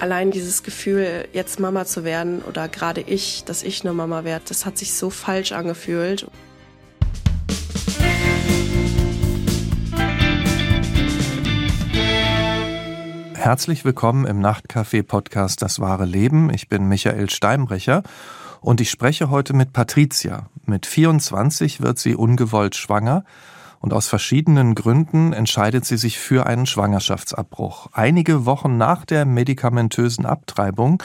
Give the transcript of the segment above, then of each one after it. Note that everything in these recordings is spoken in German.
Allein dieses Gefühl, jetzt Mama zu werden oder gerade ich, dass ich eine Mama werde, das hat sich so falsch angefühlt. Herzlich willkommen im Nachtcafé-Podcast Das wahre Leben. Ich bin Michael Steinbrecher und ich spreche heute mit Patricia. Mit 24 wird sie ungewollt schwanger und aus verschiedenen Gründen entscheidet sie sich für einen Schwangerschaftsabbruch. Einige Wochen nach der medikamentösen Abtreibung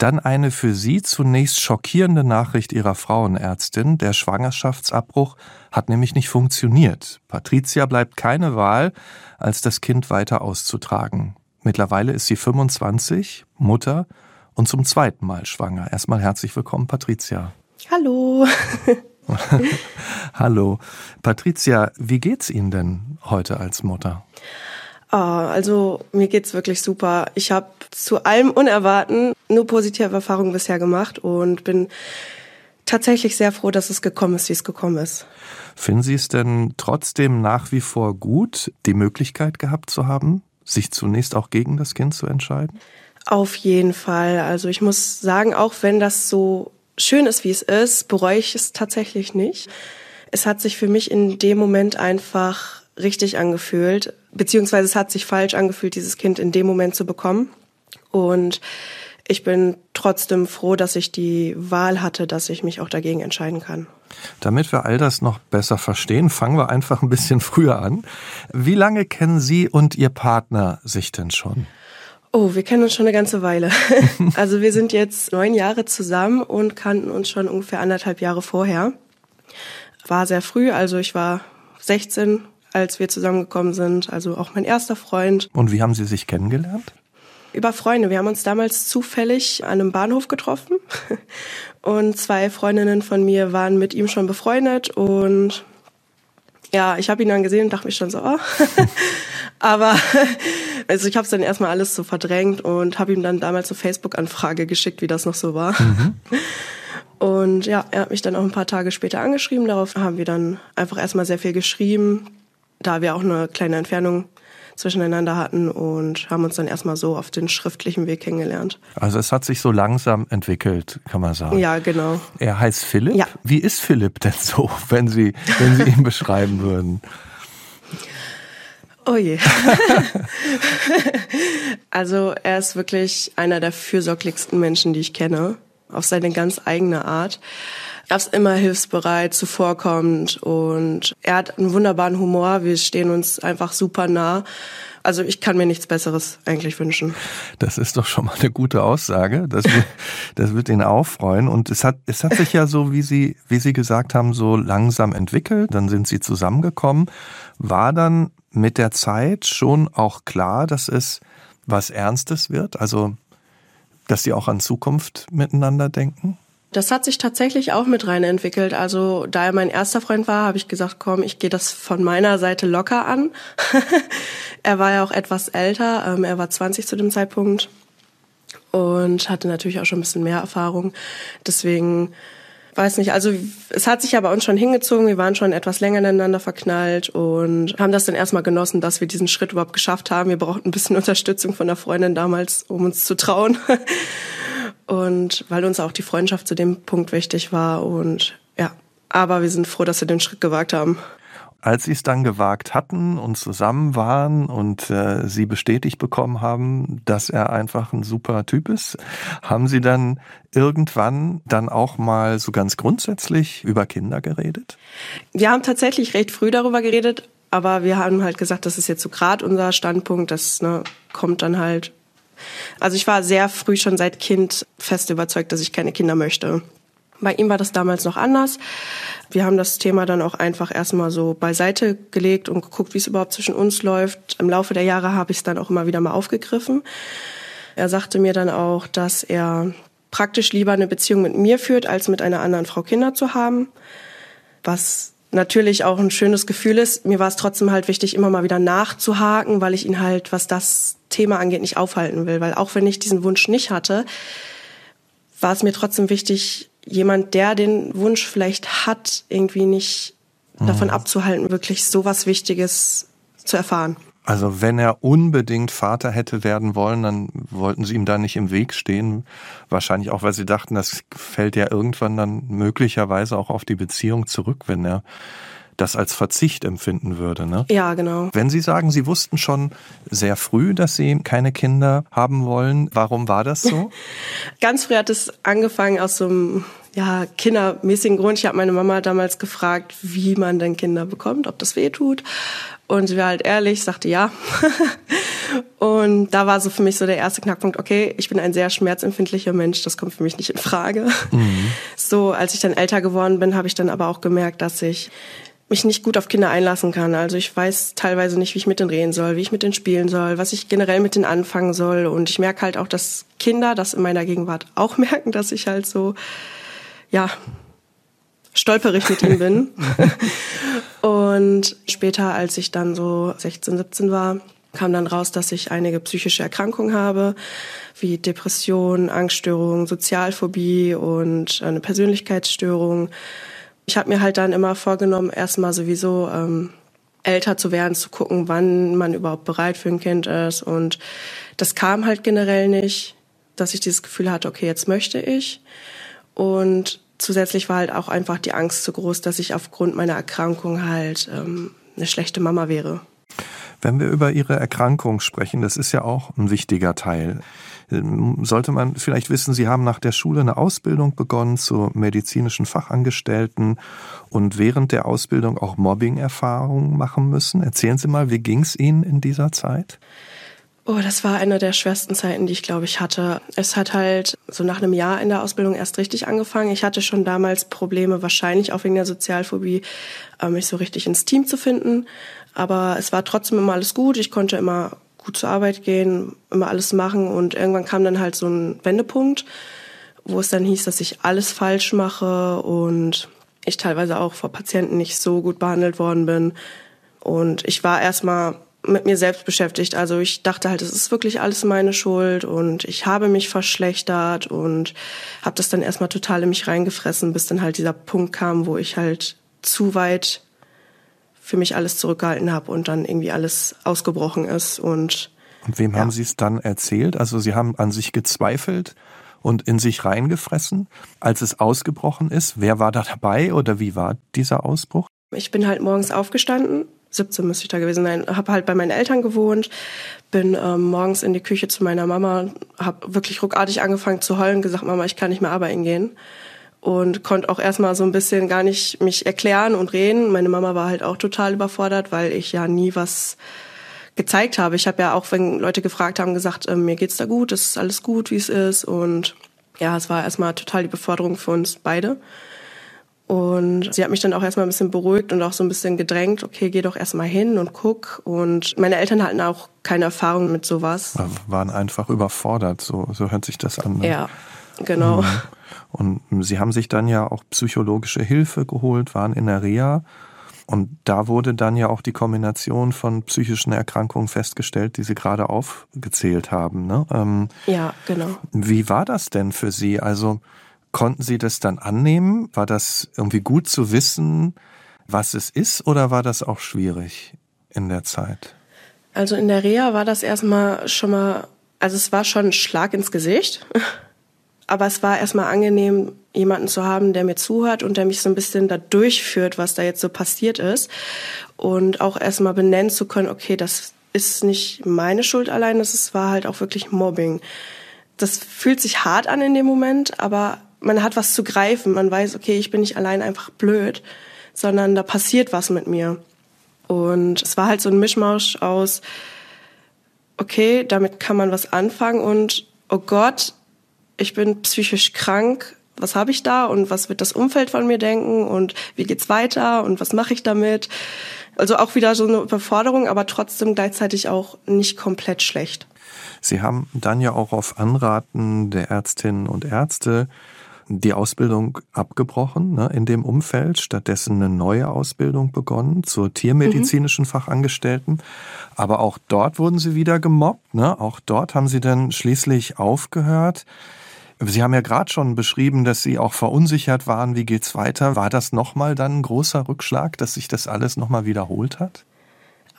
dann eine für sie zunächst schockierende Nachricht ihrer Frauenärztin. Der Schwangerschaftsabbruch hat nämlich nicht funktioniert. Patricia bleibt keine Wahl, als das Kind weiter auszutragen. Mittlerweile ist sie 25, Mutter und zum zweiten Mal schwanger. Erstmal herzlich willkommen, Patricia. Hallo. Hallo. Patricia, wie geht's Ihnen denn heute als Mutter? Ah, also mir geht's wirklich super. Ich habe zu allem Unerwarten nur positive Erfahrungen bisher gemacht und bin tatsächlich sehr froh, dass es gekommen ist, wie es gekommen ist. Finden Sie es denn trotzdem nach wie vor gut, die Möglichkeit gehabt zu haben, sich zunächst auch gegen das Kind zu entscheiden? Auf jeden Fall. Also ich muss sagen, auch wenn das so schön ist, wie es ist, bereue ich es tatsächlich nicht. Es hat sich für mich in dem Moment einfach richtig angefühlt, beziehungsweise es hat sich falsch angefühlt, dieses Kind in dem Moment zu bekommen. Und ich bin trotzdem froh, dass ich die Wahl hatte, dass ich mich auch dagegen entscheiden kann. Damit wir all das noch besser verstehen, fangen wir einfach ein bisschen früher an. Wie lange kennen Sie und Ihr Partner sich denn schon? Oh, wir kennen uns schon eine ganze Weile. also wir sind jetzt neun Jahre zusammen und kannten uns schon ungefähr anderthalb Jahre vorher. War sehr früh, also ich war 16, als wir zusammengekommen sind, also auch mein erster Freund. Und wie haben Sie sich kennengelernt? Über Freunde. Wir haben uns damals zufällig an einem Bahnhof getroffen und zwei Freundinnen von mir waren mit ihm schon befreundet und ja, ich habe ihn dann gesehen und dachte mich schon so, oh. aber also ich habe es dann erstmal alles so verdrängt und habe ihm dann damals eine Facebook-Anfrage geschickt, wie das noch so war. Mhm. Und ja, er hat mich dann auch ein paar Tage später angeschrieben. Darauf haben wir dann einfach erstmal sehr viel geschrieben, da wir auch eine kleine Entfernung zwischeneinander hatten und haben uns dann erstmal so auf den schriftlichen Weg kennengelernt. Also es hat sich so langsam entwickelt, kann man sagen. Ja, genau. Er heißt Philipp. Ja. Wie ist Philipp denn so, wenn Sie, wenn Sie ihn beschreiben würden? Oh je. also er ist wirklich einer der fürsorglichsten Menschen, die ich kenne, auf seine ganz eigene Art. Er ist immer hilfsbereit, zuvorkommend und er hat einen wunderbaren Humor. Wir stehen uns einfach super nah. Also ich kann mir nichts Besseres eigentlich wünschen. Das ist doch schon mal eine gute Aussage. Das wird, das wird ihn auffreuen. Und es hat, es hat sich ja so, wie Sie, wie Sie gesagt haben, so langsam entwickelt. Dann sind Sie zusammengekommen. War dann mit der Zeit schon auch klar, dass es was Ernstes wird? Also, dass Sie auch an Zukunft miteinander denken? Das hat sich tatsächlich auch mit rein entwickelt. Also da er mein erster Freund war, habe ich gesagt, komm, ich gehe das von meiner Seite locker an. er war ja auch etwas älter, ähm, er war 20 zu dem Zeitpunkt und hatte natürlich auch schon ein bisschen mehr Erfahrung. Deswegen weiß nicht, also es hat sich ja bei uns schon hingezogen, wir waren schon etwas länger ineinander verknallt und haben das dann erstmal genossen, dass wir diesen Schritt überhaupt geschafft haben. Wir brauchten ein bisschen Unterstützung von der Freundin damals, um uns zu trauen. Und weil uns auch die Freundschaft zu dem Punkt wichtig war und ja, aber wir sind froh, dass wir den Schritt gewagt haben. Als Sie es dann gewagt hatten und zusammen waren und äh, Sie bestätigt bekommen haben, dass er einfach ein super Typ ist, haben Sie dann irgendwann dann auch mal so ganz grundsätzlich über Kinder geredet? Wir haben tatsächlich recht früh darüber geredet, aber wir haben halt gesagt, das ist jetzt so gerade unser Standpunkt, das ne, kommt dann halt also ich war sehr früh schon seit Kind fest überzeugt, dass ich keine Kinder möchte. Bei ihm war das damals noch anders. Wir haben das Thema dann auch einfach erstmal so beiseite gelegt und geguckt, wie es überhaupt zwischen uns läuft. Im Laufe der Jahre habe ich es dann auch immer wieder mal aufgegriffen. Er sagte mir dann auch, dass er praktisch lieber eine Beziehung mit mir führt, als mit einer anderen Frau Kinder zu haben. Was natürlich auch ein schönes Gefühl ist. Mir war es trotzdem halt wichtig, immer mal wieder nachzuhaken, weil ich ihn halt, was das Thema angeht, nicht aufhalten will. Weil auch wenn ich diesen Wunsch nicht hatte, war es mir trotzdem wichtig, jemand, der den Wunsch vielleicht hat, irgendwie nicht mhm. davon abzuhalten, wirklich so was Wichtiges zu erfahren. Also wenn er unbedingt Vater hätte werden wollen, dann wollten sie ihm da nicht im Weg stehen. Wahrscheinlich auch, weil sie dachten, das fällt ja irgendwann dann möglicherweise auch auf die Beziehung zurück, wenn er das als Verzicht empfinden würde. Ne? Ja, genau. Wenn Sie sagen, Sie wussten schon sehr früh, dass Sie keine Kinder haben wollen, warum war das so? Ganz früh hat es angefangen aus so einem ja, kindermäßigen Grund. Ich habe meine Mama damals gefragt, wie man denn Kinder bekommt, ob das weh tut. Und sie war halt ehrlich, sagte ja. und da war so für mich so der erste Knackpunkt, okay, ich bin ein sehr schmerzempfindlicher Mensch, das kommt für mich nicht in Frage. Mhm. So, als ich dann älter geworden bin, habe ich dann aber auch gemerkt, dass ich mich nicht gut auf Kinder einlassen kann. Also ich weiß teilweise nicht, wie ich mit denen reden soll, wie ich mit denen spielen soll, was ich generell mit denen anfangen soll. Und ich merke halt auch, dass Kinder das in meiner Gegenwart auch merken, dass ich halt so, ja, stolperig mit ihm bin. und später, als ich dann so 16, 17 war, kam dann raus, dass ich einige psychische Erkrankungen habe, wie Depression, Angststörung, Sozialphobie und eine Persönlichkeitsstörung. Ich habe mir halt dann immer vorgenommen, erstmal sowieso ähm, älter zu werden, zu gucken, wann man überhaupt bereit für ein Kind ist. Und das kam halt generell nicht, dass ich dieses Gefühl hatte, okay, jetzt möchte ich. Und zusätzlich war halt auch einfach die Angst zu groß, dass ich aufgrund meiner Erkrankung halt ähm, eine schlechte Mama wäre. Wenn wir über Ihre Erkrankung sprechen, das ist ja auch ein wichtiger Teil. Ähm, sollte man vielleicht wissen, Sie haben nach der Schule eine Ausbildung begonnen zur medizinischen Fachangestellten und während der Ausbildung auch Mobbing-Erfahrungen machen müssen. Erzählen Sie mal, wie ging es Ihnen in dieser Zeit? Oh, das war eine der schwersten Zeiten, die ich glaube ich hatte. Es hat halt so nach einem Jahr in der Ausbildung erst richtig angefangen. Ich hatte schon damals Probleme, wahrscheinlich auch wegen der Sozialphobie, äh, mich so richtig ins Team zu finden. Aber es war trotzdem immer alles gut. Ich konnte immer gut zur Arbeit gehen, immer alles machen und irgendwann kam dann halt so ein Wendepunkt, wo es dann hieß, dass ich alles falsch mache und ich teilweise auch vor Patienten nicht so gut behandelt worden bin. Und ich war erstmal mit mir selbst beschäftigt. Also ich dachte halt, es ist wirklich alles meine Schuld und ich habe mich verschlechtert und habe das dann erstmal total in mich reingefressen, bis dann halt dieser Punkt kam, wo ich halt zu weit für mich alles zurückgehalten habe und dann irgendwie alles ausgebrochen ist. Und, und wem ja. haben Sie es dann erzählt? Also Sie haben an sich gezweifelt und in sich reingefressen, als es ausgebrochen ist. Wer war da dabei oder wie war dieser Ausbruch? Ich bin halt morgens aufgestanden 17 müsste ich da gewesen sein, habe halt bei meinen Eltern gewohnt, bin ähm, morgens in die Küche zu meiner Mama, habe wirklich ruckartig angefangen zu heulen, gesagt, Mama, ich kann nicht mehr arbeiten gehen und konnte auch erstmal so ein bisschen gar nicht mich erklären und reden. Meine Mama war halt auch total überfordert, weil ich ja nie was gezeigt habe. Ich habe ja auch, wenn Leute gefragt haben, gesagt, äh, mir geht's da gut, es ist alles gut, wie es ist. Und ja, es war erstmal total die Beforderung für uns beide. Und sie hat mich dann auch erstmal ein bisschen beruhigt und auch so ein bisschen gedrängt, okay, geh doch erstmal hin und guck. Und meine Eltern hatten auch keine Erfahrung mit sowas. Waren einfach überfordert, so, so hört sich das an. Ne? Ja, genau. Mhm. Und sie haben sich dann ja auch psychologische Hilfe geholt, waren in der Reha. Und da wurde dann ja auch die Kombination von psychischen Erkrankungen festgestellt, die Sie gerade aufgezählt haben. Ne? Ähm, ja, genau. Wie war das denn für Sie? Also konnten Sie das dann annehmen? War das irgendwie gut zu wissen, was es ist, oder war das auch schwierig in der Zeit? Also in der Reha war das erstmal schon mal, also es war schon ein Schlag ins Gesicht. Aber es war erstmal angenehm, jemanden zu haben, der mir zuhört und der mich so ein bisschen da durchführt, was da jetzt so passiert ist. Und auch erstmal benennen zu können, okay, das ist nicht meine Schuld allein, das war halt auch wirklich Mobbing. Das fühlt sich hart an in dem Moment, aber man hat was zu greifen. Man weiß, okay, ich bin nicht allein einfach blöd, sondern da passiert was mit mir. Und es war halt so ein Mischmasch aus, okay, damit kann man was anfangen und, oh Gott, ich bin psychisch krank, was habe ich da und was wird das Umfeld von mir denken und wie geht's weiter und was mache ich damit? Also auch wieder so eine Überforderung, aber trotzdem gleichzeitig auch nicht komplett schlecht. Sie haben dann ja auch auf Anraten der Ärztinnen und Ärzte die Ausbildung abgebrochen ne, in dem Umfeld, stattdessen eine neue Ausbildung begonnen zur tiermedizinischen mhm. Fachangestellten. Aber auch dort wurden Sie wieder gemobbt. Ne? Auch dort haben Sie dann schließlich aufgehört. Sie haben ja gerade schon beschrieben, dass Sie auch verunsichert waren. Wie geht's weiter? War das nochmal dann ein großer Rückschlag, dass sich das alles nochmal wiederholt hat?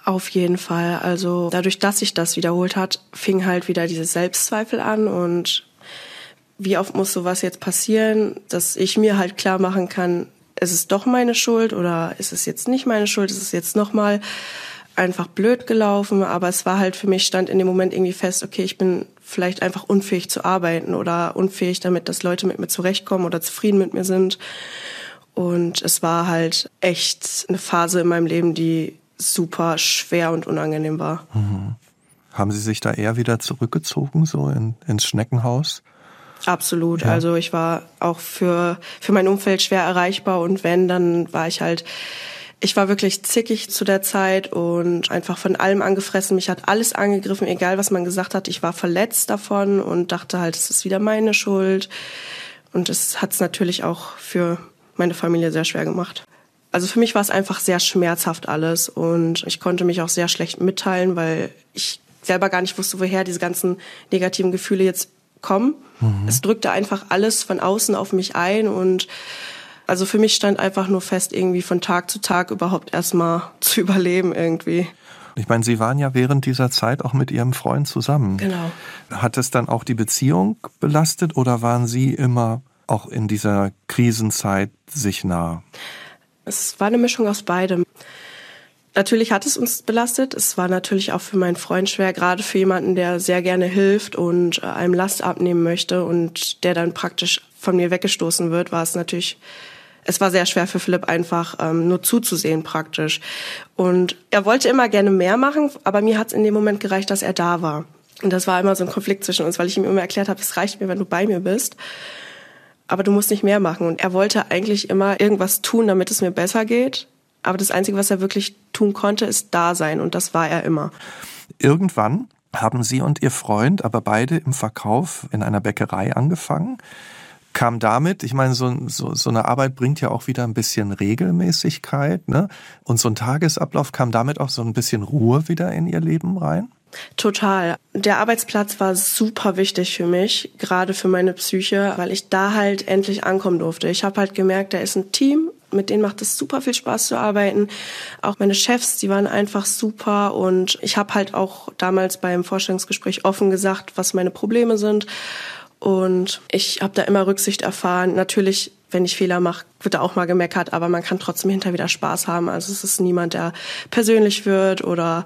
Auf jeden Fall. Also dadurch, dass sich das wiederholt hat, fing halt wieder diese Selbstzweifel an und wie oft muss sowas jetzt passieren, dass ich mir halt klar machen kann, ist es doch meine Schuld oder ist es jetzt nicht meine Schuld, ist es jetzt nochmal einfach blöd gelaufen, aber es war halt für mich stand in dem Moment irgendwie fest, okay, ich bin vielleicht einfach unfähig zu arbeiten oder unfähig damit, dass Leute mit mir zurechtkommen oder zufrieden mit mir sind. Und es war halt echt eine Phase in meinem Leben, die super schwer und unangenehm war. Mhm. Haben Sie sich da eher wieder zurückgezogen, so in, ins Schneckenhaus? Absolut. Ja. Also ich war auch für, für mein Umfeld schwer erreichbar und wenn, dann war ich halt, ich war wirklich zickig zu der Zeit und einfach von allem angefressen. Mich hat alles angegriffen, egal was man gesagt hat. Ich war verletzt davon und dachte halt, es ist wieder meine Schuld. Und es hat es natürlich auch für meine Familie sehr schwer gemacht. Also für mich war es einfach sehr schmerzhaft alles und ich konnte mich auch sehr schlecht mitteilen, weil ich selber gar nicht wusste, woher diese ganzen negativen Gefühle jetzt kommen. Mhm. Es drückte einfach alles von außen auf mich ein und also für mich stand einfach nur fest, irgendwie von Tag zu Tag überhaupt erstmal zu überleben irgendwie. Ich meine, Sie waren ja während dieser Zeit auch mit Ihrem Freund zusammen. Genau. Hat es dann auch die Beziehung belastet oder waren Sie immer auch in dieser Krisenzeit sich nah? Es war eine Mischung aus beidem. Natürlich hat es uns belastet. Es war natürlich auch für meinen Freund schwer, gerade für jemanden, der sehr gerne hilft und äh, einem Last abnehmen möchte und der dann praktisch von mir weggestoßen wird, war es natürlich, es war sehr schwer für Philipp einfach ähm, nur zuzusehen praktisch. Und er wollte immer gerne mehr machen, aber mir hat es in dem Moment gereicht, dass er da war. Und das war immer so ein Konflikt zwischen uns, weil ich ihm immer erklärt habe, es reicht mir, wenn du bei mir bist aber du musst nicht mehr machen. Und er wollte eigentlich immer irgendwas tun, damit es mir besser geht. Aber das Einzige, was er wirklich tun konnte, ist da sein. Und das war er immer. Irgendwann haben Sie und Ihr Freund aber beide im Verkauf in einer Bäckerei angefangen. Kam damit, ich meine, so, so, so eine Arbeit bringt ja auch wieder ein bisschen Regelmäßigkeit, ne? Und so ein Tagesablauf kam damit auch so ein bisschen Ruhe wieder in Ihr Leben rein? Total. Der Arbeitsplatz war super wichtig für mich, gerade für meine Psyche, weil ich da halt endlich ankommen durfte. Ich habe halt gemerkt, da ist ein Team, mit denen macht es super viel Spaß zu arbeiten. Auch meine Chefs, die waren einfach super und ich habe halt auch damals beim Vorstellungsgespräch offen gesagt, was meine Probleme sind. Und ich habe da immer Rücksicht erfahren. Natürlich, wenn ich Fehler mache, wird da auch mal gemeckert, aber man kann trotzdem hinterher wieder Spaß haben. Also es ist niemand, der persönlich wird oder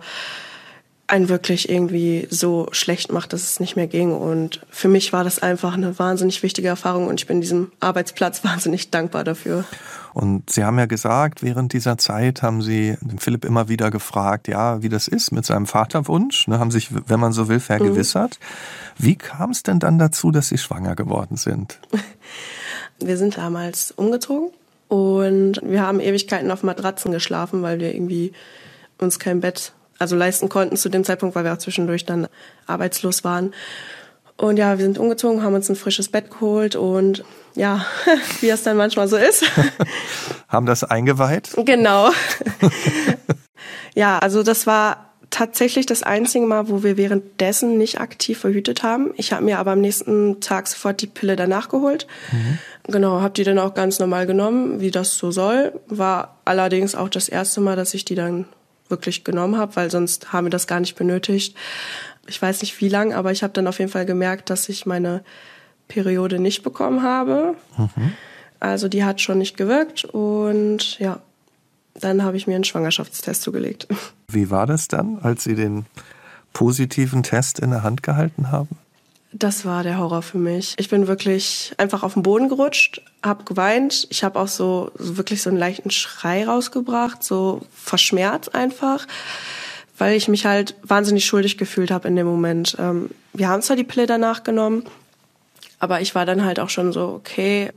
einen wirklich irgendwie so schlecht macht, dass es nicht mehr ging. Und für mich war das einfach eine wahnsinnig wichtige Erfahrung und ich bin diesem Arbeitsplatz wahnsinnig dankbar dafür. Und Sie haben ja gesagt, während dieser Zeit haben Sie Philipp immer wieder gefragt, ja, wie das ist mit seinem Vaterwunsch, ne, haben sich, wenn man so will, vergewissert. Mhm. Wie kam es denn dann dazu, dass Sie schwanger geworden sind? Wir sind damals umgezogen und wir haben Ewigkeiten auf Matratzen geschlafen, weil wir irgendwie uns kein Bett also leisten konnten zu dem Zeitpunkt, weil wir auch zwischendurch dann arbeitslos waren. Und ja, wir sind umgezogen, haben uns ein frisches Bett geholt und ja, wie es dann manchmal so ist. haben das eingeweiht? Genau. ja, also das war tatsächlich das einzige Mal, wo wir währenddessen nicht aktiv verhütet haben. Ich habe mir aber am nächsten Tag sofort die Pille danach geholt. Mhm. Genau, habe die dann auch ganz normal genommen, wie das so soll. War allerdings auch das erste Mal, dass ich die dann wirklich genommen habe, weil sonst haben wir das gar nicht benötigt. Ich weiß nicht wie lang, aber ich habe dann auf jeden Fall gemerkt, dass ich meine Periode nicht bekommen habe. Mhm. Also die hat schon nicht gewirkt und ja, dann habe ich mir einen Schwangerschaftstest zugelegt. Wie war das dann, als Sie den positiven Test in der Hand gehalten haben? Das war der Horror für mich. Ich bin wirklich einfach auf den Boden gerutscht, habe geweint. Ich habe auch so, so wirklich so einen leichten Schrei rausgebracht, so verschmerzt einfach, weil ich mich halt wahnsinnig schuldig gefühlt habe in dem Moment. Ähm, wir haben zwar die Pille danach genommen, aber ich war dann halt auch schon so, okay,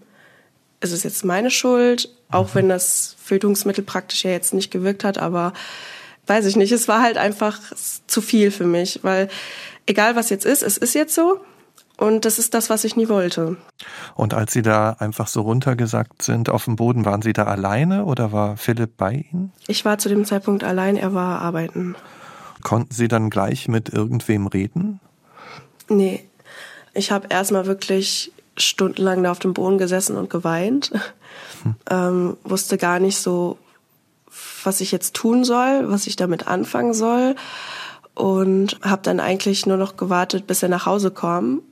es ist jetzt meine Schuld, auch wenn das Fötungsmittel praktisch ja jetzt nicht gewirkt hat, aber weiß ich nicht, es war halt einfach zu viel für mich, weil egal was jetzt ist, es ist jetzt so. Und das ist das, was ich nie wollte. Und als Sie da einfach so runtergesackt sind auf dem Boden, waren Sie da alleine oder war Philipp bei Ihnen? Ich war zu dem Zeitpunkt allein, er war arbeiten. Konnten Sie dann gleich mit irgendwem reden? Nee. Ich habe erstmal wirklich stundenlang da auf dem Boden gesessen und geweint. Hm. Ähm, wusste gar nicht so, was ich jetzt tun soll, was ich damit anfangen soll und habe dann eigentlich nur noch gewartet, bis er nach Hause kam.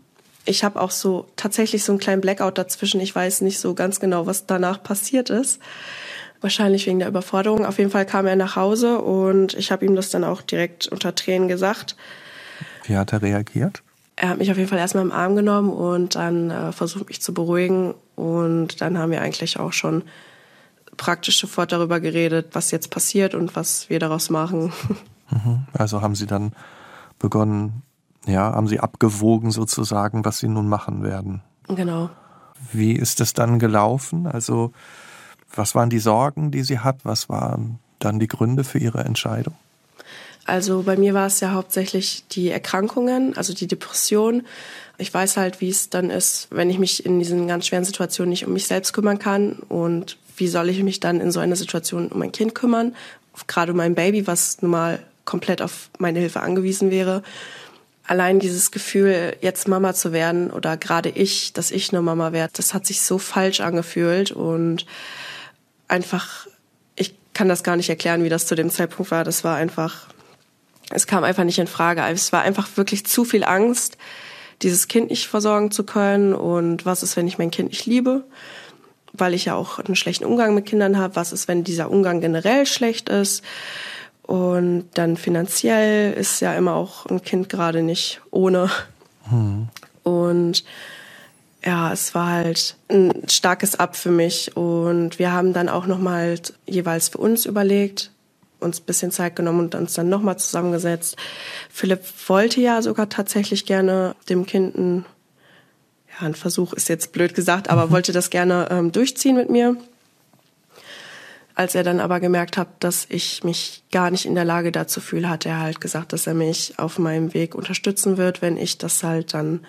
Ich habe auch so tatsächlich so einen kleinen Blackout dazwischen. Ich weiß nicht so ganz genau, was danach passiert ist. Wahrscheinlich wegen der Überforderung. Auf jeden Fall kam er nach Hause und ich habe ihm das dann auch direkt unter Tränen gesagt. Wie hat er reagiert? Er hat mich auf jeden Fall erstmal im Arm genommen und dann äh, versucht, mich zu beruhigen. Und dann haben wir eigentlich auch schon praktisch sofort darüber geredet, was jetzt passiert und was wir daraus machen. Mhm. Also haben Sie dann begonnen, ja, haben Sie abgewogen sozusagen, was Sie nun machen werden. Genau. Wie ist es dann gelaufen? Also was waren die Sorgen, die sie hat? Was waren dann die Gründe für ihre Entscheidung? Also bei mir war es ja hauptsächlich die Erkrankungen, also die Depression. Ich weiß halt, wie es dann ist, wenn ich mich in diesen ganz schweren Situationen nicht um mich selbst kümmern kann und wie soll ich mich dann in so einer Situation um mein Kind kümmern, gerade um mein Baby, was nun mal komplett auf meine Hilfe angewiesen wäre. Allein dieses Gefühl, jetzt Mama zu werden oder gerade ich, dass ich eine Mama werde, das hat sich so falsch angefühlt und einfach, ich kann das gar nicht erklären, wie das zu dem Zeitpunkt war. Das war einfach, es kam einfach nicht in Frage. Es war einfach wirklich zu viel Angst, dieses Kind nicht versorgen zu können. Und was ist, wenn ich mein Kind nicht liebe? Weil ich ja auch einen schlechten Umgang mit Kindern habe. Was ist, wenn dieser Umgang generell schlecht ist? Und dann finanziell ist ja immer auch ein Kind gerade nicht ohne. Hm. Und ja, es war halt ein starkes Ab für mich und wir haben dann auch nochmal jeweils für uns überlegt, uns ein bisschen Zeit genommen und uns dann nochmal zusammengesetzt. Philipp wollte ja sogar tatsächlich gerne dem Kind ein, ja, ein Versuch ist jetzt blöd gesagt, aber mhm. wollte das gerne ähm, durchziehen mit mir. Als er dann aber gemerkt hat, dass ich mich gar nicht in der Lage dazu fühle, hat er halt gesagt, dass er mich auf meinem Weg unterstützen wird, wenn ich das halt dann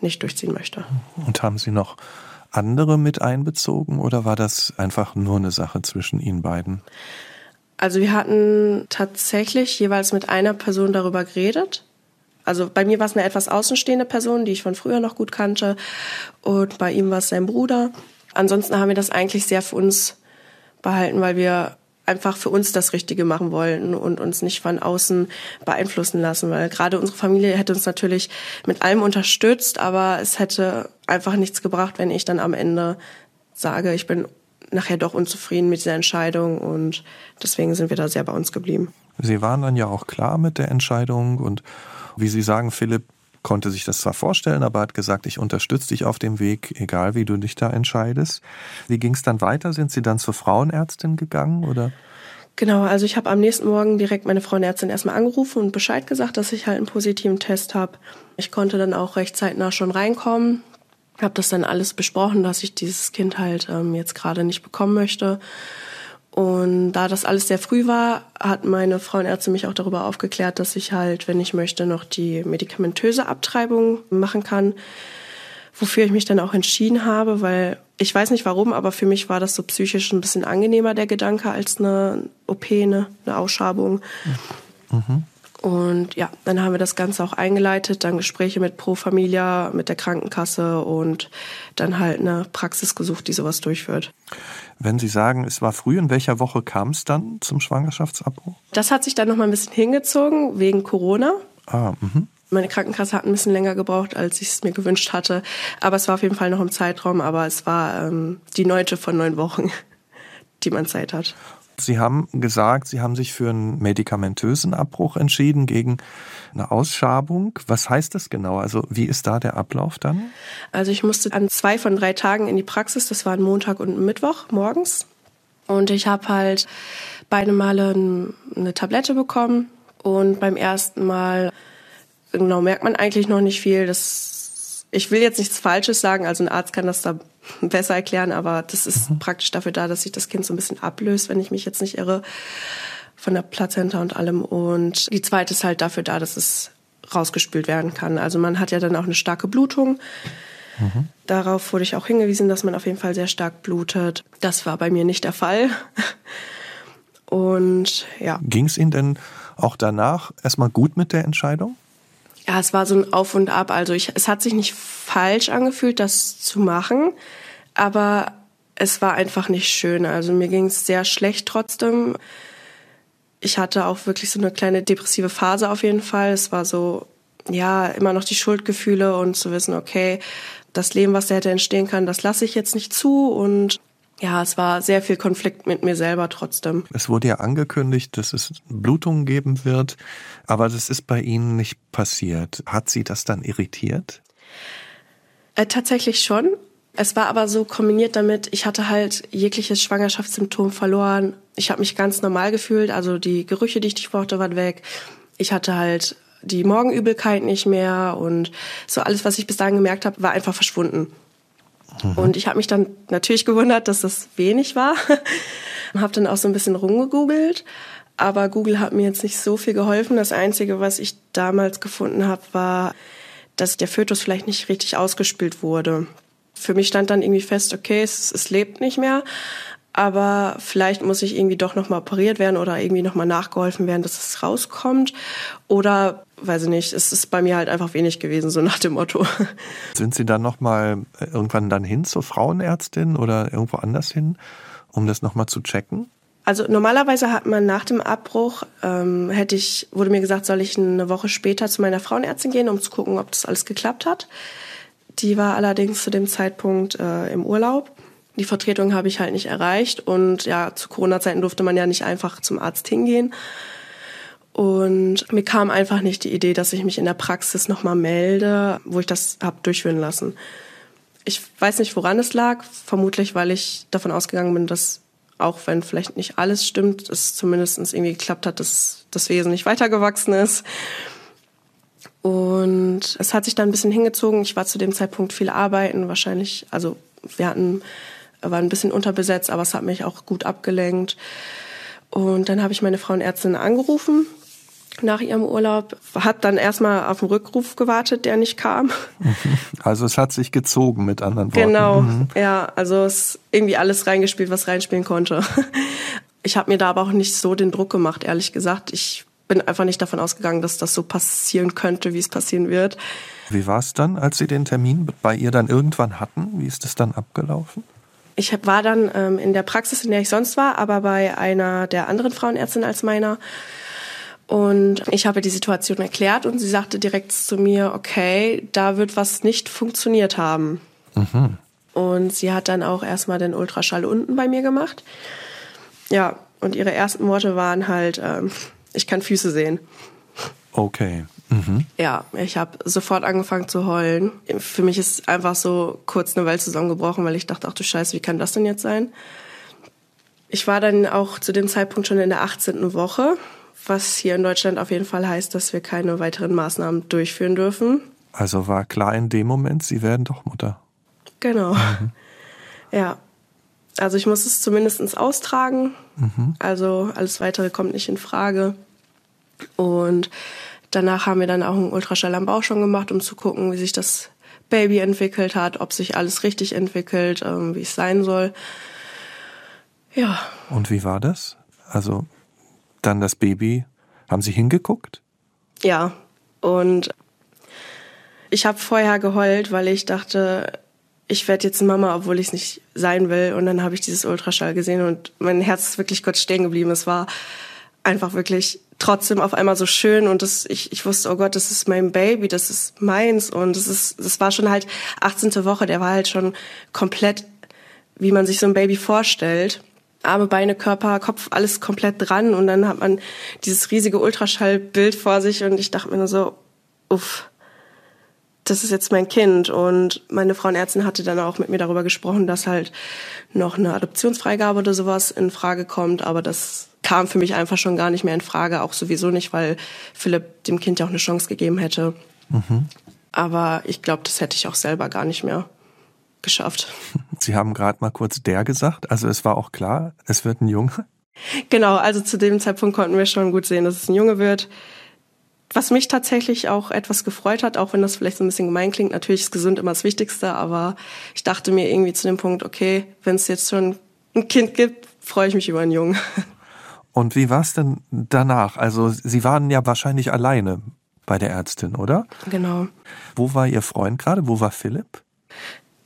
nicht durchziehen möchte. Und haben Sie noch andere mit einbezogen oder war das einfach nur eine Sache zwischen Ihnen beiden? Also wir hatten tatsächlich jeweils mit einer Person darüber geredet. Also bei mir war es eine etwas außenstehende Person, die ich von früher noch gut kannte. Und bei ihm war es sein Bruder. Ansonsten haben wir das eigentlich sehr für uns behalten, weil wir einfach für uns das Richtige machen wollten und uns nicht von außen beeinflussen lassen, weil gerade unsere Familie hätte uns natürlich mit allem unterstützt, aber es hätte einfach nichts gebracht, wenn ich dann am Ende sage, ich bin nachher doch unzufrieden mit dieser Entscheidung und deswegen sind wir da sehr bei uns geblieben. Sie waren dann ja auch klar mit der Entscheidung und wie Sie sagen, Philipp konnte sich das zwar vorstellen, aber hat gesagt, ich unterstütze dich auf dem Weg, egal wie du dich da entscheidest. Wie ging es dann weiter? Sind Sie dann zur Frauenärztin gegangen oder? Genau, also ich habe am nächsten Morgen direkt meine Frauenärztin erstmal angerufen und Bescheid gesagt, dass ich halt einen positiven Test habe. Ich konnte dann auch recht zeitnah schon reinkommen, habe das dann alles besprochen, dass ich dieses Kind halt ähm, jetzt gerade nicht bekommen möchte und da das alles sehr früh war, hat meine Frauenärztin mich auch darüber aufgeklärt, dass ich halt, wenn ich möchte, noch die medikamentöse Abtreibung machen kann. Wofür ich mich dann auch entschieden habe, weil ich weiß nicht warum, aber für mich war das so psychisch ein bisschen angenehmer, der Gedanke, als eine OP, eine, eine Ausschabung. Mhm. Und ja, dann haben wir das Ganze auch eingeleitet, dann Gespräche mit Pro Familia, mit der Krankenkasse und dann halt eine Praxis gesucht, die sowas durchführt. Wenn Sie sagen, es war früh, in welcher Woche kam es dann zum Schwangerschaftsabbruch? Das hat sich dann noch mal ein bisschen hingezogen wegen Corona. Ah, mhm. Meine Krankenkasse hat ein bisschen länger gebraucht, als ich es mir gewünscht hatte. Aber es war auf jeden Fall noch im Zeitraum. Aber es war ähm, die neunte von neun Wochen, die man Zeit hat. Sie haben gesagt, Sie haben sich für einen medikamentösen Abbruch entschieden gegen eine Ausschabung. Was heißt das genau? Also wie ist da der Ablauf dann? Also ich musste an zwei von drei Tagen in die Praxis. Das waren Montag und Mittwoch morgens. Und ich habe halt beide Male eine Tablette bekommen. Und beim ersten Mal, genau, merkt man eigentlich noch nicht viel. Das, ich will jetzt nichts Falsches sagen. Also ein Arzt kann das da besser erklären, aber das ist mhm. praktisch dafür da, dass sich das Kind so ein bisschen ablöst, wenn ich mich jetzt nicht irre, von der Plazenta und allem. Und die zweite ist halt dafür da, dass es rausgespült werden kann. Also man hat ja dann auch eine starke Blutung. Mhm. Darauf wurde ich auch hingewiesen, dass man auf jeden Fall sehr stark blutet. Das war bei mir nicht der Fall. Und ja. Ging es Ihnen denn auch danach erstmal gut mit der Entscheidung? Ja, es war so ein Auf und Ab. Also ich, es hat sich nicht falsch angefühlt, das zu machen, aber Es war einfach nicht schön. Also mir ging es sehr schlecht trotzdem. Ich hatte auch wirklich so eine kleine depressive Phase auf jeden Fall. Es war so, ja, immer noch die Schuldgefühle und zu wissen, okay, das Leben, was da hätte entstehen können, das lasse ich jetzt nicht zu und ja, es war sehr viel Konflikt mit mir selber trotzdem. Es wurde ja angekündigt, dass es Blutungen geben wird, aber das ist bei Ihnen nicht passiert. Hat Sie das dann irritiert? Äh, tatsächlich schon. Es war aber so kombiniert damit, ich hatte halt jegliches Schwangerschaftssymptom verloren. Ich habe mich ganz normal gefühlt, also die Gerüche, die ich nicht brauchte, waren weg. Ich hatte halt die Morgenübelkeit nicht mehr und so alles, was ich bis dahin gemerkt habe, war einfach verschwunden. Mhm. Und ich habe mich dann natürlich gewundert, dass das wenig war. habe dann auch so ein bisschen rumgegoogelt. Aber Google hat mir jetzt nicht so viel geholfen. Das Einzige, was ich damals gefunden habe, war, dass der Fötus vielleicht nicht richtig ausgespült wurde. Für mich stand dann irgendwie fest, okay, es, es lebt nicht mehr, aber vielleicht muss ich irgendwie doch nochmal operiert werden oder irgendwie nochmal nachgeholfen werden, dass es rauskommt. Oder, weiß ich nicht, es ist bei mir halt einfach wenig gewesen, so nach dem Motto. Sind Sie dann nochmal irgendwann dann hin zur Frauenärztin oder irgendwo anders hin, um das nochmal zu checken? Also normalerweise hat man nach dem Abbruch, ähm, hätte ich, wurde mir gesagt, soll ich eine Woche später zu meiner Frauenärztin gehen, um zu gucken, ob das alles geklappt hat. Die war allerdings zu dem Zeitpunkt äh, im Urlaub. Die Vertretung habe ich halt nicht erreicht und ja, zu Corona-Zeiten durfte man ja nicht einfach zum Arzt hingehen. Und mir kam einfach nicht die Idee, dass ich mich in der Praxis nochmal melde, wo ich das habe durchführen lassen. Ich weiß nicht, woran es lag. Vermutlich, weil ich davon ausgegangen bin, dass auch wenn vielleicht nicht alles stimmt, es zumindest irgendwie geklappt hat, dass das Wesen nicht weitergewachsen ist. Und es hat sich dann ein bisschen hingezogen. Ich war zu dem Zeitpunkt viel arbeiten, wahrscheinlich, also wir hatten war ein bisschen unterbesetzt, aber es hat mich auch gut abgelenkt. Und dann habe ich meine Frauenärztin angerufen nach ihrem Urlaub, hat dann erstmal auf den Rückruf gewartet, der nicht kam. Also es hat sich gezogen mit anderen Worten. Genau, mhm. ja, also es ist irgendwie alles reingespielt, was reinspielen konnte. Ich habe mir da aber auch nicht so den Druck gemacht, ehrlich gesagt. Ich bin einfach nicht davon ausgegangen, dass das so passieren könnte, wie es passieren wird. Wie war es dann, als Sie den Termin bei ihr dann irgendwann hatten? Wie ist es dann abgelaufen? Ich war dann ähm, in der Praxis, in der ich sonst war, aber bei einer der anderen Frauenärztinnen als meiner. Und ich habe die Situation erklärt und sie sagte direkt zu mir, okay, da wird was nicht funktioniert haben. Mhm. Und sie hat dann auch erstmal den Ultraschall unten bei mir gemacht. Ja, und ihre ersten Worte waren halt, ähm, ich kann Füße sehen. Okay. Mhm. Ja, ich habe sofort angefangen zu heulen. Für mich ist einfach so kurz eine Welt zusammengebrochen, weil ich dachte, ach du Scheiße, wie kann das denn jetzt sein? Ich war dann auch zu dem Zeitpunkt schon in der 18. Woche, was hier in Deutschland auf jeden Fall heißt, dass wir keine weiteren Maßnahmen durchführen dürfen. Also war klar in dem Moment, Sie werden doch Mutter. Genau. Mhm. Ja. Also ich muss es zumindest austragen. Mhm. Also alles weitere kommt nicht in Frage. Und Danach haben wir dann auch einen Ultraschall am Bauch schon gemacht, um zu gucken, wie sich das Baby entwickelt hat, ob sich alles richtig entwickelt, ähm, wie es sein soll. Ja. Und wie war das? Also dann das Baby. Haben Sie hingeguckt? Ja. Und ich habe vorher geheult, weil ich dachte, ich werde jetzt Mama, obwohl ich es nicht sein will. Und dann habe ich dieses Ultraschall gesehen und mein Herz ist wirklich kurz stehen geblieben. Es war einfach wirklich trotzdem auf einmal so schön und das, ich, ich wusste, oh Gott, das ist mein Baby, das ist meins und das ist, das war schon halt 18. Woche, der war halt schon komplett, wie man sich so ein Baby vorstellt. Arme, Beine, Körper, Kopf, alles komplett dran. Und dann hat man dieses riesige Ultraschallbild vor sich. Und ich dachte mir nur so, uff, das ist jetzt mein Kind. Und meine Frauenärztin hatte dann auch mit mir darüber gesprochen, dass halt noch eine Adoptionsfreigabe oder sowas in Frage kommt, aber das kam für mich einfach schon gar nicht mehr in Frage, auch sowieso nicht, weil Philipp dem Kind ja auch eine Chance gegeben hätte. Mhm. Aber ich glaube, das hätte ich auch selber gar nicht mehr geschafft. Sie haben gerade mal kurz der gesagt, also es war auch klar, es wird ein Junge. Genau, also zu dem Zeitpunkt konnten wir schon gut sehen, dass es ein Junge wird. Was mich tatsächlich auch etwas gefreut hat, auch wenn das vielleicht so ein bisschen gemein klingt, natürlich ist gesund immer das Wichtigste, aber ich dachte mir irgendwie zu dem Punkt, okay, wenn es jetzt schon ein Kind gibt, freue ich mich über einen Jungen. Und wie war es denn danach? Also Sie waren ja wahrscheinlich alleine bei der Ärztin, oder? Genau. Wo war Ihr Freund gerade? Wo war Philipp?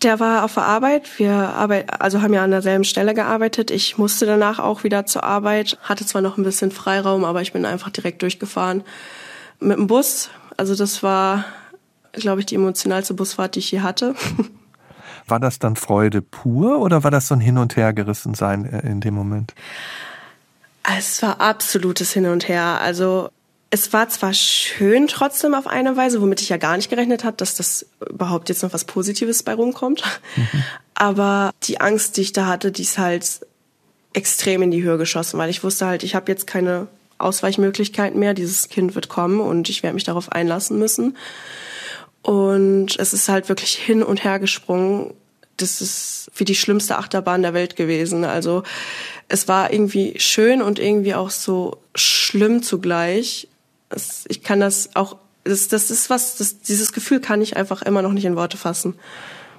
Der war auf der Arbeit. Wir arbeit, also haben ja an derselben Stelle gearbeitet. Ich musste danach auch wieder zur Arbeit. Hatte zwar noch ein bisschen Freiraum, aber ich bin einfach direkt durchgefahren mit dem Bus. Also das war, glaube ich, die emotionalste Busfahrt, die ich je hatte. War das dann Freude pur oder war das so ein Hin- und Hergerissen sein äh, in dem Moment? Es war absolutes Hin und Her. Also es war zwar schön trotzdem auf eine Weise, womit ich ja gar nicht gerechnet habe, dass das überhaupt jetzt noch was Positives bei rumkommt. Mhm. Aber die Angst, die ich da hatte, die ist halt extrem in die Höhe geschossen, weil ich wusste halt, ich habe jetzt keine Ausweichmöglichkeiten mehr. Dieses Kind wird kommen und ich werde mich darauf einlassen müssen. Und es ist halt wirklich hin und her gesprungen. Das ist wie die schlimmste Achterbahn der Welt gewesen. Also es war irgendwie schön und irgendwie auch so schlimm zugleich. Es, ich kann das auch, das, das ist was, das, dieses Gefühl kann ich einfach immer noch nicht in Worte fassen.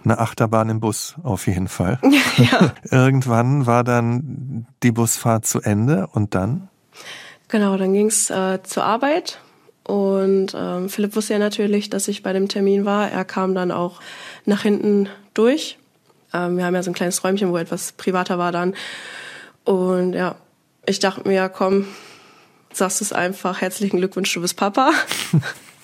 Eine Achterbahn im Bus, auf jeden Fall. Ja. Irgendwann war dann die Busfahrt zu Ende und dann? Genau, dann ging's äh, zur Arbeit und ähm, Philipp wusste ja natürlich, dass ich bei dem Termin war. Er kam dann auch nach hinten durch. Ähm, wir haben ja so ein kleines Räumchen, wo etwas privater war dann. Und ja, ich dachte mir, komm, sagst es einfach, herzlichen Glückwunsch, du bist Papa.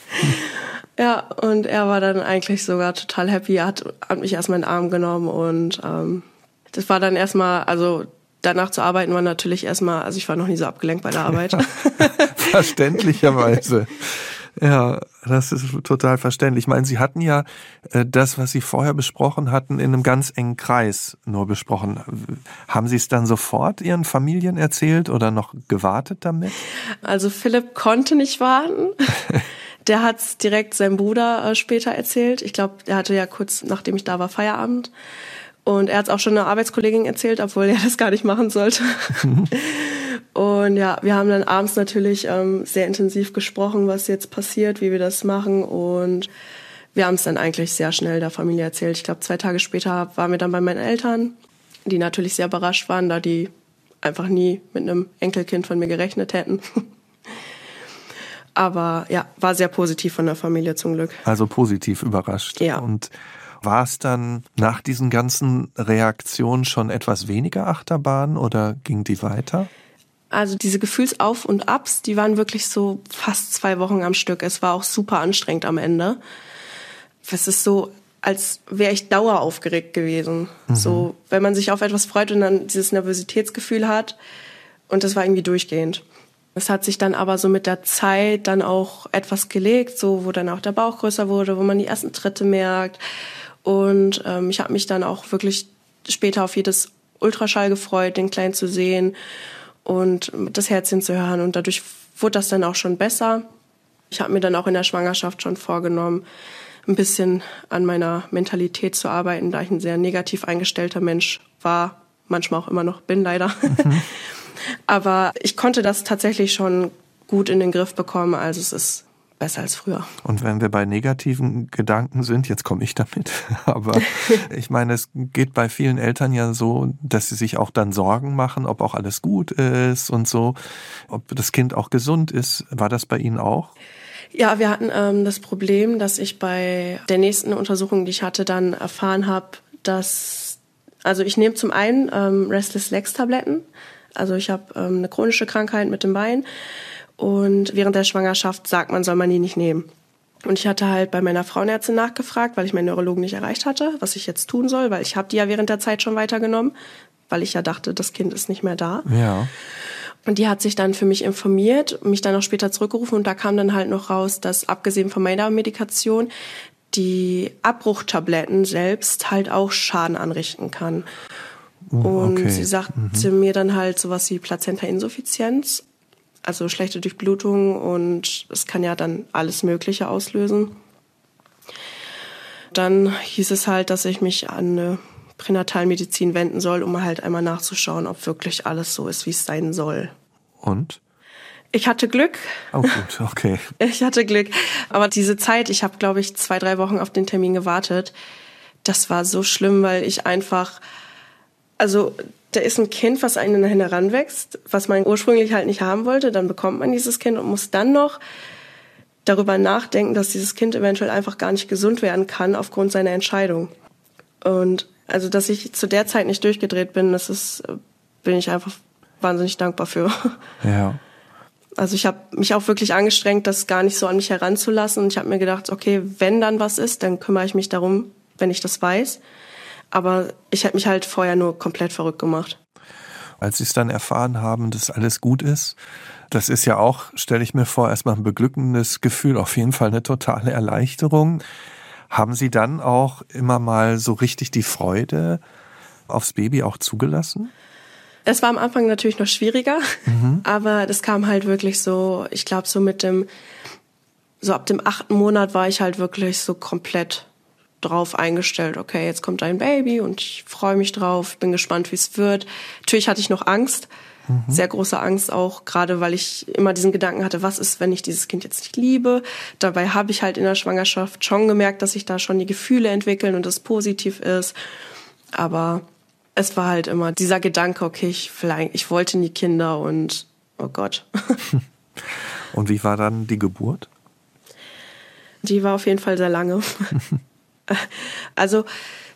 ja, und er war dann eigentlich sogar total happy. Er hat, hat mich erstmal in den Arm genommen und ähm, das war dann erstmal, also danach zu arbeiten war natürlich erstmal, also ich war noch nie so abgelenkt bei der Arbeit. Verständlicherweise. Ja, das ist total verständlich. Ich meine, Sie hatten ja äh, das, was Sie vorher besprochen hatten, in einem ganz engen Kreis nur besprochen. Haben Sie es dann sofort Ihren Familien erzählt oder noch gewartet damit? Also Philipp konnte nicht warten. Der hat es direkt seinem Bruder äh, später erzählt. Ich glaube, der hatte ja kurz, nachdem ich da war, Feierabend. Und er hat es auch schon einer Arbeitskollegin erzählt, obwohl er das gar nicht machen sollte. und ja, wir haben dann abends natürlich ähm, sehr intensiv gesprochen, was jetzt passiert, wie wir das machen. Und wir haben es dann eigentlich sehr schnell der Familie erzählt. Ich glaube, zwei Tage später waren wir dann bei meinen Eltern, die natürlich sehr überrascht waren, da die einfach nie mit einem Enkelkind von mir gerechnet hätten. Aber ja, war sehr positiv von der Familie zum Glück. Also positiv überrascht. Ja. Und war es dann nach diesen ganzen Reaktionen schon etwas weniger Achterbahn oder ging die weiter? Also diese Gefühlsauf und Abs, die waren wirklich so fast zwei Wochen am Stück. Es war auch super anstrengend am Ende. Es ist so, als wäre ich daueraufgeregt gewesen. Mhm. So, wenn man sich auf etwas freut und dann dieses Nervositätsgefühl hat. Und das war irgendwie durchgehend. Es hat sich dann aber so mit der Zeit dann auch etwas gelegt, so wo dann auch der Bauch größer wurde, wo man die ersten Tritte merkt, und ähm, ich habe mich dann auch wirklich später auf jedes Ultraschall gefreut, den Kleinen zu sehen und das Herzchen zu hören. Und dadurch wurde das dann auch schon besser. Ich habe mir dann auch in der Schwangerschaft schon vorgenommen, ein bisschen an meiner Mentalität zu arbeiten, da ich ein sehr negativ eingestellter Mensch war, manchmal auch immer noch bin, leider. Mhm. Aber ich konnte das tatsächlich schon gut in den Griff bekommen. Also es ist besser als früher. Und wenn wir bei negativen Gedanken sind, jetzt komme ich damit, aber ich meine, es geht bei vielen Eltern ja so, dass sie sich auch dann Sorgen machen, ob auch alles gut ist und so, ob das Kind auch gesund ist. War das bei Ihnen auch? Ja, wir hatten ähm, das Problem, dass ich bei der nächsten Untersuchung, die ich hatte, dann erfahren habe, dass, also ich nehme zum einen ähm, Restless Legs Tabletten, also ich habe ähm, eine chronische Krankheit mit dem Bein und während der Schwangerschaft sagt man, soll man die nicht nehmen. Und ich hatte halt bei meiner Frauenärztin nachgefragt, weil ich meinen Neurologen nicht erreicht hatte, was ich jetzt tun soll, weil ich habe die ja während der Zeit schon weitergenommen, weil ich ja dachte, das Kind ist nicht mehr da. Ja. Und die hat sich dann für mich informiert, mich dann auch später zurückgerufen und da kam dann halt noch raus, dass abgesehen von meiner Medikation die Abbruchtabletten selbst halt auch Schaden anrichten kann. Uh, und okay. sie sagte mhm. mir dann halt sowas wie Plazenta-Insuffizienz also schlechte Durchblutung und es kann ja dann alles Mögliche auslösen. Dann hieß es halt, dass ich mich an eine Pränatalmedizin wenden soll, um halt einmal nachzuschauen, ob wirklich alles so ist, wie es sein soll. Und? Ich hatte Glück. Oh gut, okay. Ich hatte Glück. Aber diese Zeit, ich habe, glaube ich, zwei, drei Wochen auf den Termin gewartet. Das war so schlimm, weil ich einfach, also da ist ein Kind, was einen heranwächst, was man ursprünglich halt nicht haben wollte, dann bekommt man dieses Kind und muss dann noch darüber nachdenken, dass dieses Kind eventuell einfach gar nicht gesund werden kann aufgrund seiner Entscheidung. Und also, dass ich zu der Zeit nicht durchgedreht bin, das ist, bin ich einfach wahnsinnig dankbar für. Ja. Also ich habe mich auch wirklich angestrengt, das gar nicht so an mich heranzulassen. Und ich habe mir gedacht, okay, wenn dann was ist, dann kümmere ich mich darum, wenn ich das weiß. Aber ich hätte mich halt vorher nur komplett verrückt gemacht. Als Sie es dann erfahren haben, dass alles gut ist, das ist ja auch, stelle ich mir vor, erstmal ein beglückendes Gefühl, auf jeden Fall eine totale Erleichterung. Haben Sie dann auch immer mal so richtig die Freude aufs Baby auch zugelassen? Es war am Anfang natürlich noch schwieriger, mhm. aber das kam halt wirklich so, ich glaube, so mit dem, so ab dem achten Monat war ich halt wirklich so komplett drauf eingestellt, okay, jetzt kommt ein Baby und ich freue mich drauf, bin gespannt, wie es wird. Natürlich hatte ich noch Angst, mhm. sehr große Angst auch, gerade weil ich immer diesen Gedanken hatte, was ist, wenn ich dieses Kind jetzt nicht liebe? Dabei habe ich halt in der Schwangerschaft schon gemerkt, dass sich da schon die Gefühle entwickeln und es positiv ist. Aber es war halt immer dieser Gedanke, okay, ich, vielleicht, ich wollte nie Kinder und oh Gott. und wie war dann die Geburt? Die war auf jeden Fall sehr lange. also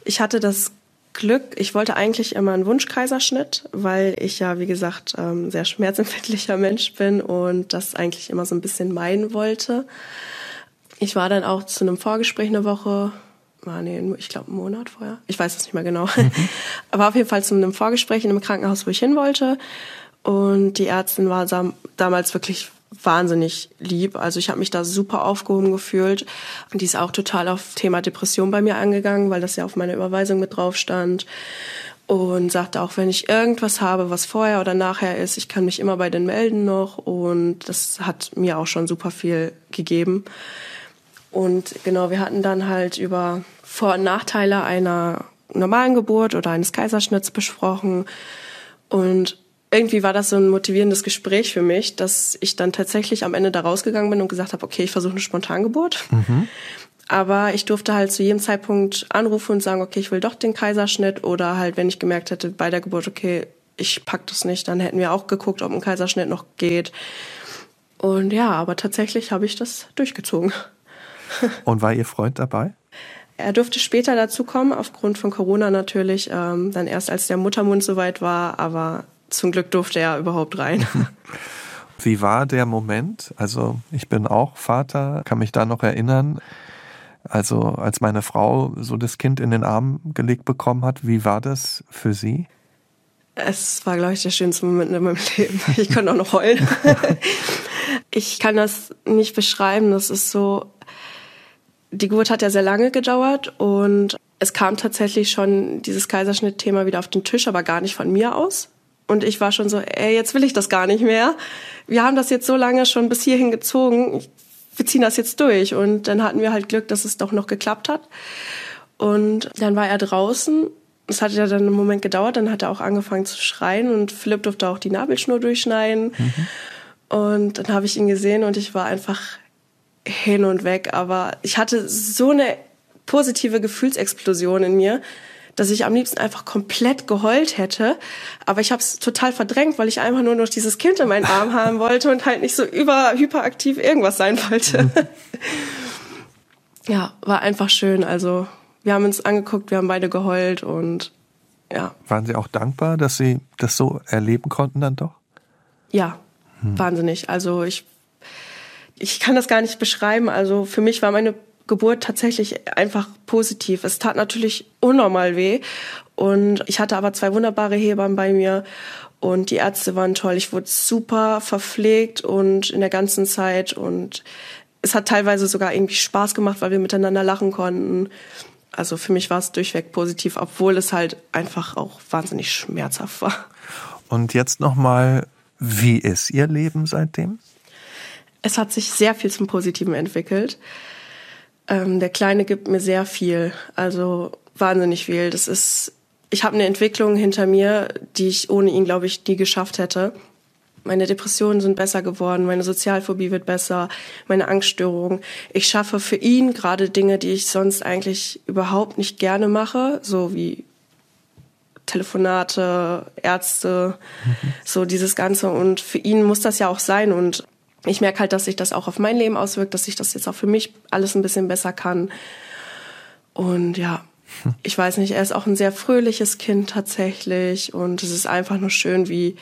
ich hatte das Glück, ich wollte eigentlich immer einen Wunschkaiserschnitt, weil ich ja, wie gesagt, ähm, sehr schmerzempfindlicher Mensch bin und das eigentlich immer so ein bisschen meiden wollte. Ich war dann auch zu einem Vorgespräch eine Woche war nee, ich glaube einen Monat vorher. Ich weiß es nicht mehr genau. Mhm. Aber auf jeden Fall zu einem Vorgespräch in einem Krankenhaus, wo ich hin wollte. Und die Ärztin war damals wirklich wahnsinnig lieb. Also ich habe mich da super aufgehoben gefühlt. Und die ist auch total auf Thema Depression bei mir angegangen, weil das ja auf meiner Überweisung mit drauf stand. Und sagte auch, wenn ich irgendwas habe, was vorher oder nachher ist, ich kann mich immer bei denen melden noch. Und das hat mir auch schon super viel gegeben. Und genau, wir hatten dann halt über Vor- und Nachteile einer normalen Geburt oder eines Kaiserschnitts besprochen. Und irgendwie war das so ein motivierendes Gespräch für mich, dass ich dann tatsächlich am Ende da rausgegangen bin und gesagt habe, okay, ich versuche eine Spontangeburt. Mhm. Aber ich durfte halt zu jedem Zeitpunkt anrufen und sagen, okay, ich will doch den Kaiserschnitt. Oder halt, wenn ich gemerkt hätte bei der Geburt, okay, ich pack das nicht, dann hätten wir auch geguckt, ob ein Kaiserschnitt noch geht. Und ja, aber tatsächlich habe ich das durchgezogen. Und war Ihr Freund dabei? Er durfte später dazukommen, aufgrund von Corona natürlich, ähm, dann erst als der Muttermund soweit war, aber zum Glück durfte er überhaupt rein. Wie war der Moment? Also ich bin auch Vater, kann mich da noch erinnern. Also als meine Frau so das Kind in den Arm gelegt bekommen hat, wie war das für Sie? Es war, glaube ich, der schönste Moment in meinem Leben. Ich konnte auch noch heulen. ich kann das nicht beschreiben. Das ist so, die Geburt hat ja sehr lange gedauert und es kam tatsächlich schon dieses Kaiserschnitt-Thema wieder auf den Tisch, aber gar nicht von mir aus. Und ich war schon so, ey, jetzt will ich das gar nicht mehr. Wir haben das jetzt so lange schon bis hierhin gezogen. Wir ziehen das jetzt durch. Und dann hatten wir halt Glück, dass es doch noch geklappt hat. Und dann war er draußen. Es hat ja dann einen Moment gedauert. Dann hat er auch angefangen zu schreien und Philipp durfte auch die Nabelschnur durchschneiden. Mhm. Und dann habe ich ihn gesehen und ich war einfach hin und weg, aber ich hatte so eine positive Gefühlsexplosion in mir, dass ich am liebsten einfach komplett geheult hätte. Aber ich habe es total verdrängt, weil ich einfach nur noch dieses Kind in meinen Arm haben wollte und halt nicht so über hyperaktiv irgendwas sein wollte. ja, war einfach schön. Also wir haben uns angeguckt, wir haben beide geheult und ja. Waren Sie auch dankbar, dass Sie das so erleben konnten dann doch? Ja, hm. wahnsinnig. Also ich ich kann das gar nicht beschreiben. Also für mich war meine Geburt tatsächlich einfach positiv. Es tat natürlich unnormal weh. Und ich hatte aber zwei wunderbare Hebammen bei mir und die Ärzte waren toll. Ich wurde super verpflegt und in der ganzen Zeit und es hat teilweise sogar irgendwie Spaß gemacht, weil wir miteinander lachen konnten. Also für mich war es durchweg positiv, obwohl es halt einfach auch wahnsinnig schmerzhaft war. Und jetzt nochmal, wie ist Ihr Leben seitdem? es hat sich sehr viel zum Positiven entwickelt. Ähm, der Kleine gibt mir sehr viel, also wahnsinnig viel. Das ist, ich habe eine Entwicklung hinter mir, die ich ohne ihn, glaube ich, nie geschafft hätte. Meine Depressionen sind besser geworden, meine Sozialphobie wird besser, meine Angststörung. Ich schaffe für ihn gerade Dinge, die ich sonst eigentlich überhaupt nicht gerne mache, so wie Telefonate, Ärzte, mhm. so dieses Ganze. Und für ihn muss das ja auch sein. Und ich merke halt, dass sich das auch auf mein Leben auswirkt, dass ich das jetzt auch für mich alles ein bisschen besser kann. Und ja. ich weiß nicht, er ist auch ein sehr fröhliches Kind tatsächlich und es ist einfach nur schön, wie,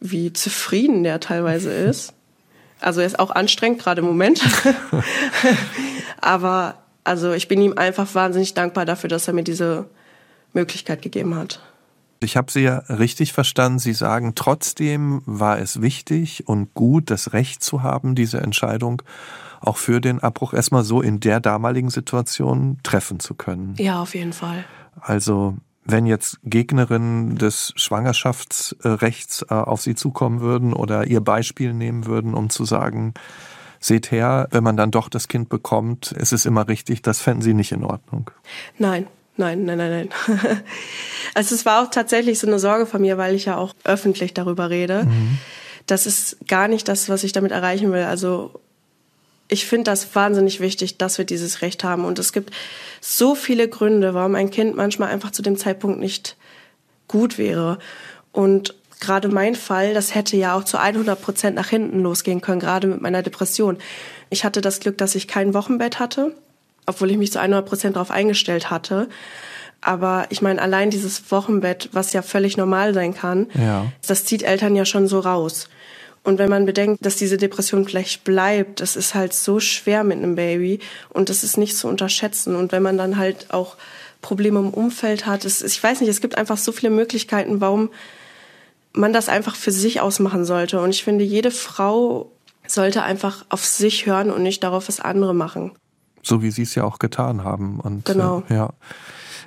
wie zufrieden der teilweise ist. Also er ist auch anstrengend gerade im Moment. Aber also ich bin ihm einfach wahnsinnig dankbar dafür, dass er mir diese Möglichkeit gegeben hat. Ich habe Sie ja richtig verstanden. Sie sagen, trotzdem war es wichtig und gut, das Recht zu haben, diese Entscheidung auch für den Abbruch erstmal so in der damaligen Situation treffen zu können. Ja, auf jeden Fall. Also wenn jetzt Gegnerinnen des Schwangerschaftsrechts äh, auf Sie zukommen würden oder Ihr Beispiel nehmen würden, um zu sagen, seht her, wenn man dann doch das Kind bekommt, ist es immer richtig, das fänden Sie nicht in Ordnung. Nein, nein, nein, nein, nein. also es war auch tatsächlich so eine Sorge von mir, weil ich ja auch öffentlich darüber rede. Mhm. Das ist gar nicht das, was ich damit erreichen will. Also ich finde das wahnsinnig wichtig, dass wir dieses Recht haben. Und es gibt so viele Gründe, warum ein Kind manchmal einfach zu dem Zeitpunkt nicht gut wäre. Und gerade mein Fall, das hätte ja auch zu 100 Prozent nach hinten losgehen können, gerade mit meiner Depression. Ich hatte das Glück, dass ich kein Wochenbett hatte, obwohl ich mich zu 100 Prozent darauf eingestellt hatte. Aber ich meine, allein dieses Wochenbett, was ja völlig normal sein kann, ja. das zieht Eltern ja schon so raus. Und wenn man bedenkt, dass diese Depression vielleicht bleibt, das ist halt so schwer mit einem Baby und das ist nicht zu unterschätzen. Und wenn man dann halt auch Probleme im Umfeld hat, es, ich weiß nicht, es gibt einfach so viele Möglichkeiten, warum man das einfach für sich ausmachen sollte. Und ich finde, jede Frau sollte einfach auf sich hören und nicht darauf, was andere machen. So wie Sie es ja auch getan haben. Und, genau. Äh, ja.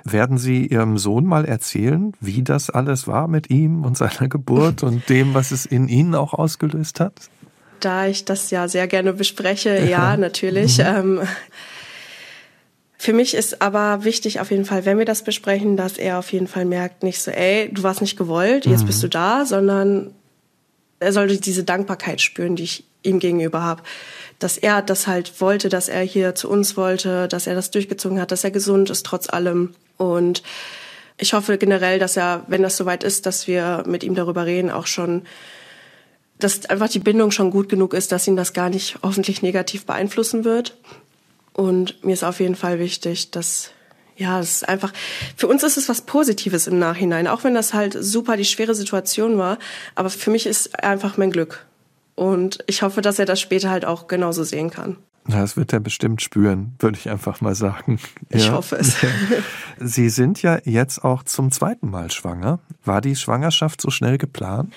Werden Sie Ihrem Sohn mal erzählen, wie das alles war mit ihm und seiner Geburt und dem, was es in Ihnen auch ausgelöst hat? Da ich das ja sehr gerne bespreche, ja, natürlich. Mhm. Ähm, für mich ist aber wichtig auf jeden Fall, wenn wir das besprechen, dass er auf jeden Fall merkt, nicht so, ey, du warst nicht gewollt, jetzt mhm. bist du da, sondern er sollte diese Dankbarkeit spüren, die ich ihm gegenüber habe. Dass er das halt wollte, dass er hier zu uns wollte, dass er das durchgezogen hat, dass er gesund ist trotz allem. Und ich hoffe generell, dass er, wenn das soweit ist, dass wir mit ihm darüber reden, auch schon, dass einfach die Bindung schon gut genug ist, dass ihn das gar nicht hoffentlich negativ beeinflussen wird. Und mir ist auf jeden Fall wichtig, dass ja, es ist einfach, für uns ist es was Positives im Nachhinein, auch wenn das halt super die schwere Situation war. Aber für mich ist einfach mein Glück. Und ich hoffe, dass er das später halt auch genauso sehen kann. Das wird er bestimmt spüren, würde ich einfach mal sagen. Ich ja. hoffe es. Sie sind ja jetzt auch zum zweiten Mal schwanger. War die Schwangerschaft so schnell geplant?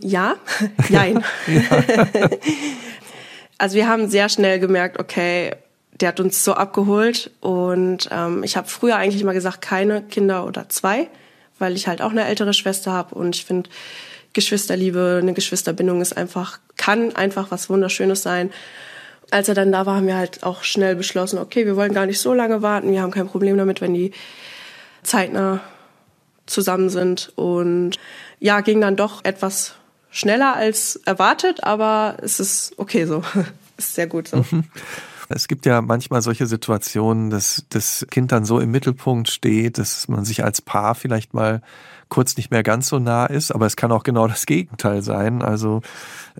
Ja, nein. ja. Also wir haben sehr schnell gemerkt, okay, der hat uns so abgeholt und ähm, ich habe früher eigentlich immer gesagt, keine Kinder oder zwei, weil ich halt auch eine ältere Schwester habe und ich finde Geschwisterliebe, eine Geschwisterbindung ist einfach, kann einfach was Wunderschönes sein. Als er dann da war, haben wir halt auch schnell beschlossen, okay, wir wollen gar nicht so lange warten, wir haben kein Problem damit, wenn die zeitnah zusammen sind und ja, ging dann doch etwas schneller als erwartet, aber es ist okay so. ist sehr gut so. Es gibt ja manchmal solche Situationen, dass das Kind dann so im Mittelpunkt steht, dass man sich als Paar vielleicht mal kurz nicht mehr ganz so nah ist, aber es kann auch genau das Gegenteil sein. Also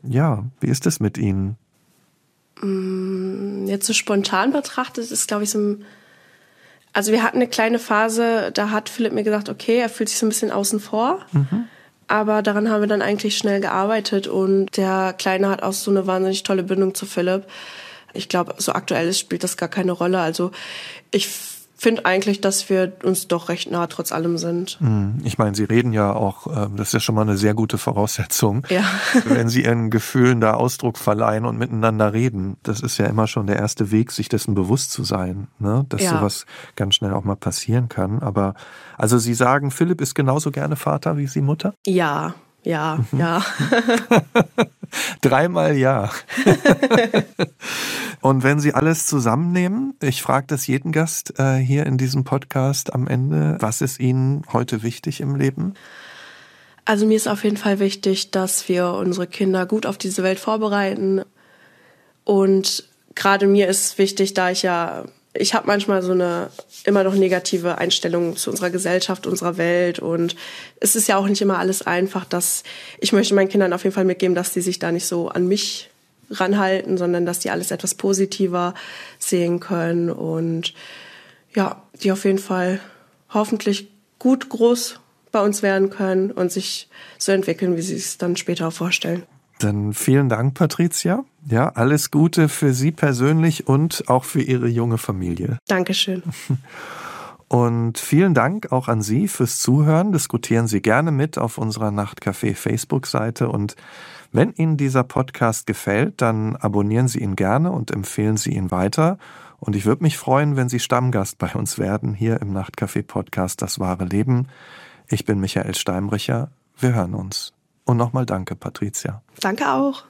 ja, wie ist es mit Ihnen? Mm, jetzt so spontan betrachtet ist, glaube ich, so ein also wir hatten eine kleine Phase, da hat Philipp mir gesagt, okay, er fühlt sich so ein bisschen außen vor. Mhm. Aber daran haben wir dann eigentlich schnell gearbeitet und der Kleine hat auch so eine wahnsinnig tolle Bindung zu Philipp ich glaube, so aktuell ist, spielt das gar keine Rolle. Also ich finde eigentlich, dass wir uns doch recht nah trotz allem sind. Hm, ich meine, Sie reden ja auch, ähm, das ist ja schon mal eine sehr gute Voraussetzung, ja. wenn Sie Ihren Gefühlen da Ausdruck verleihen und miteinander reden. Das ist ja immer schon der erste Weg, sich dessen bewusst zu sein, ne? dass ja. sowas ganz schnell auch mal passieren kann. Aber also Sie sagen, Philipp ist genauso gerne Vater wie Sie Mutter? Ja, ja, mhm. ja. Dreimal ja. Und wenn Sie alles zusammennehmen, ich frage das jeden Gast äh, hier in diesem Podcast am Ende, was ist Ihnen heute wichtig im Leben? Also mir ist auf jeden Fall wichtig, dass wir unsere Kinder gut auf diese Welt vorbereiten. Und gerade mir ist wichtig, da ich ja ich habe manchmal so eine immer noch negative Einstellung zu unserer Gesellschaft, unserer Welt und es ist ja auch nicht immer alles einfach, dass ich möchte meinen Kindern auf jeden Fall mitgeben, dass die sich da nicht so an mich ranhalten, sondern dass die alles etwas positiver sehen können und ja, die auf jeden Fall hoffentlich gut groß bei uns werden können und sich so entwickeln, wie sie es dann später auch vorstellen. Dann vielen Dank, Patricia. Ja, alles Gute für Sie persönlich und auch für Ihre junge Familie. Dankeschön. Und vielen Dank auch an Sie fürs Zuhören. Diskutieren Sie gerne mit auf unserer Nachtcafé Facebook-Seite. Und wenn Ihnen dieser Podcast gefällt, dann abonnieren Sie ihn gerne und empfehlen Sie ihn weiter. Und ich würde mich freuen, wenn Sie Stammgast bei uns werden, hier im Nachtcafé Podcast Das wahre Leben. Ich bin Michael Steinbrecher. Wir hören uns. Und nochmal danke, Patricia. Danke auch.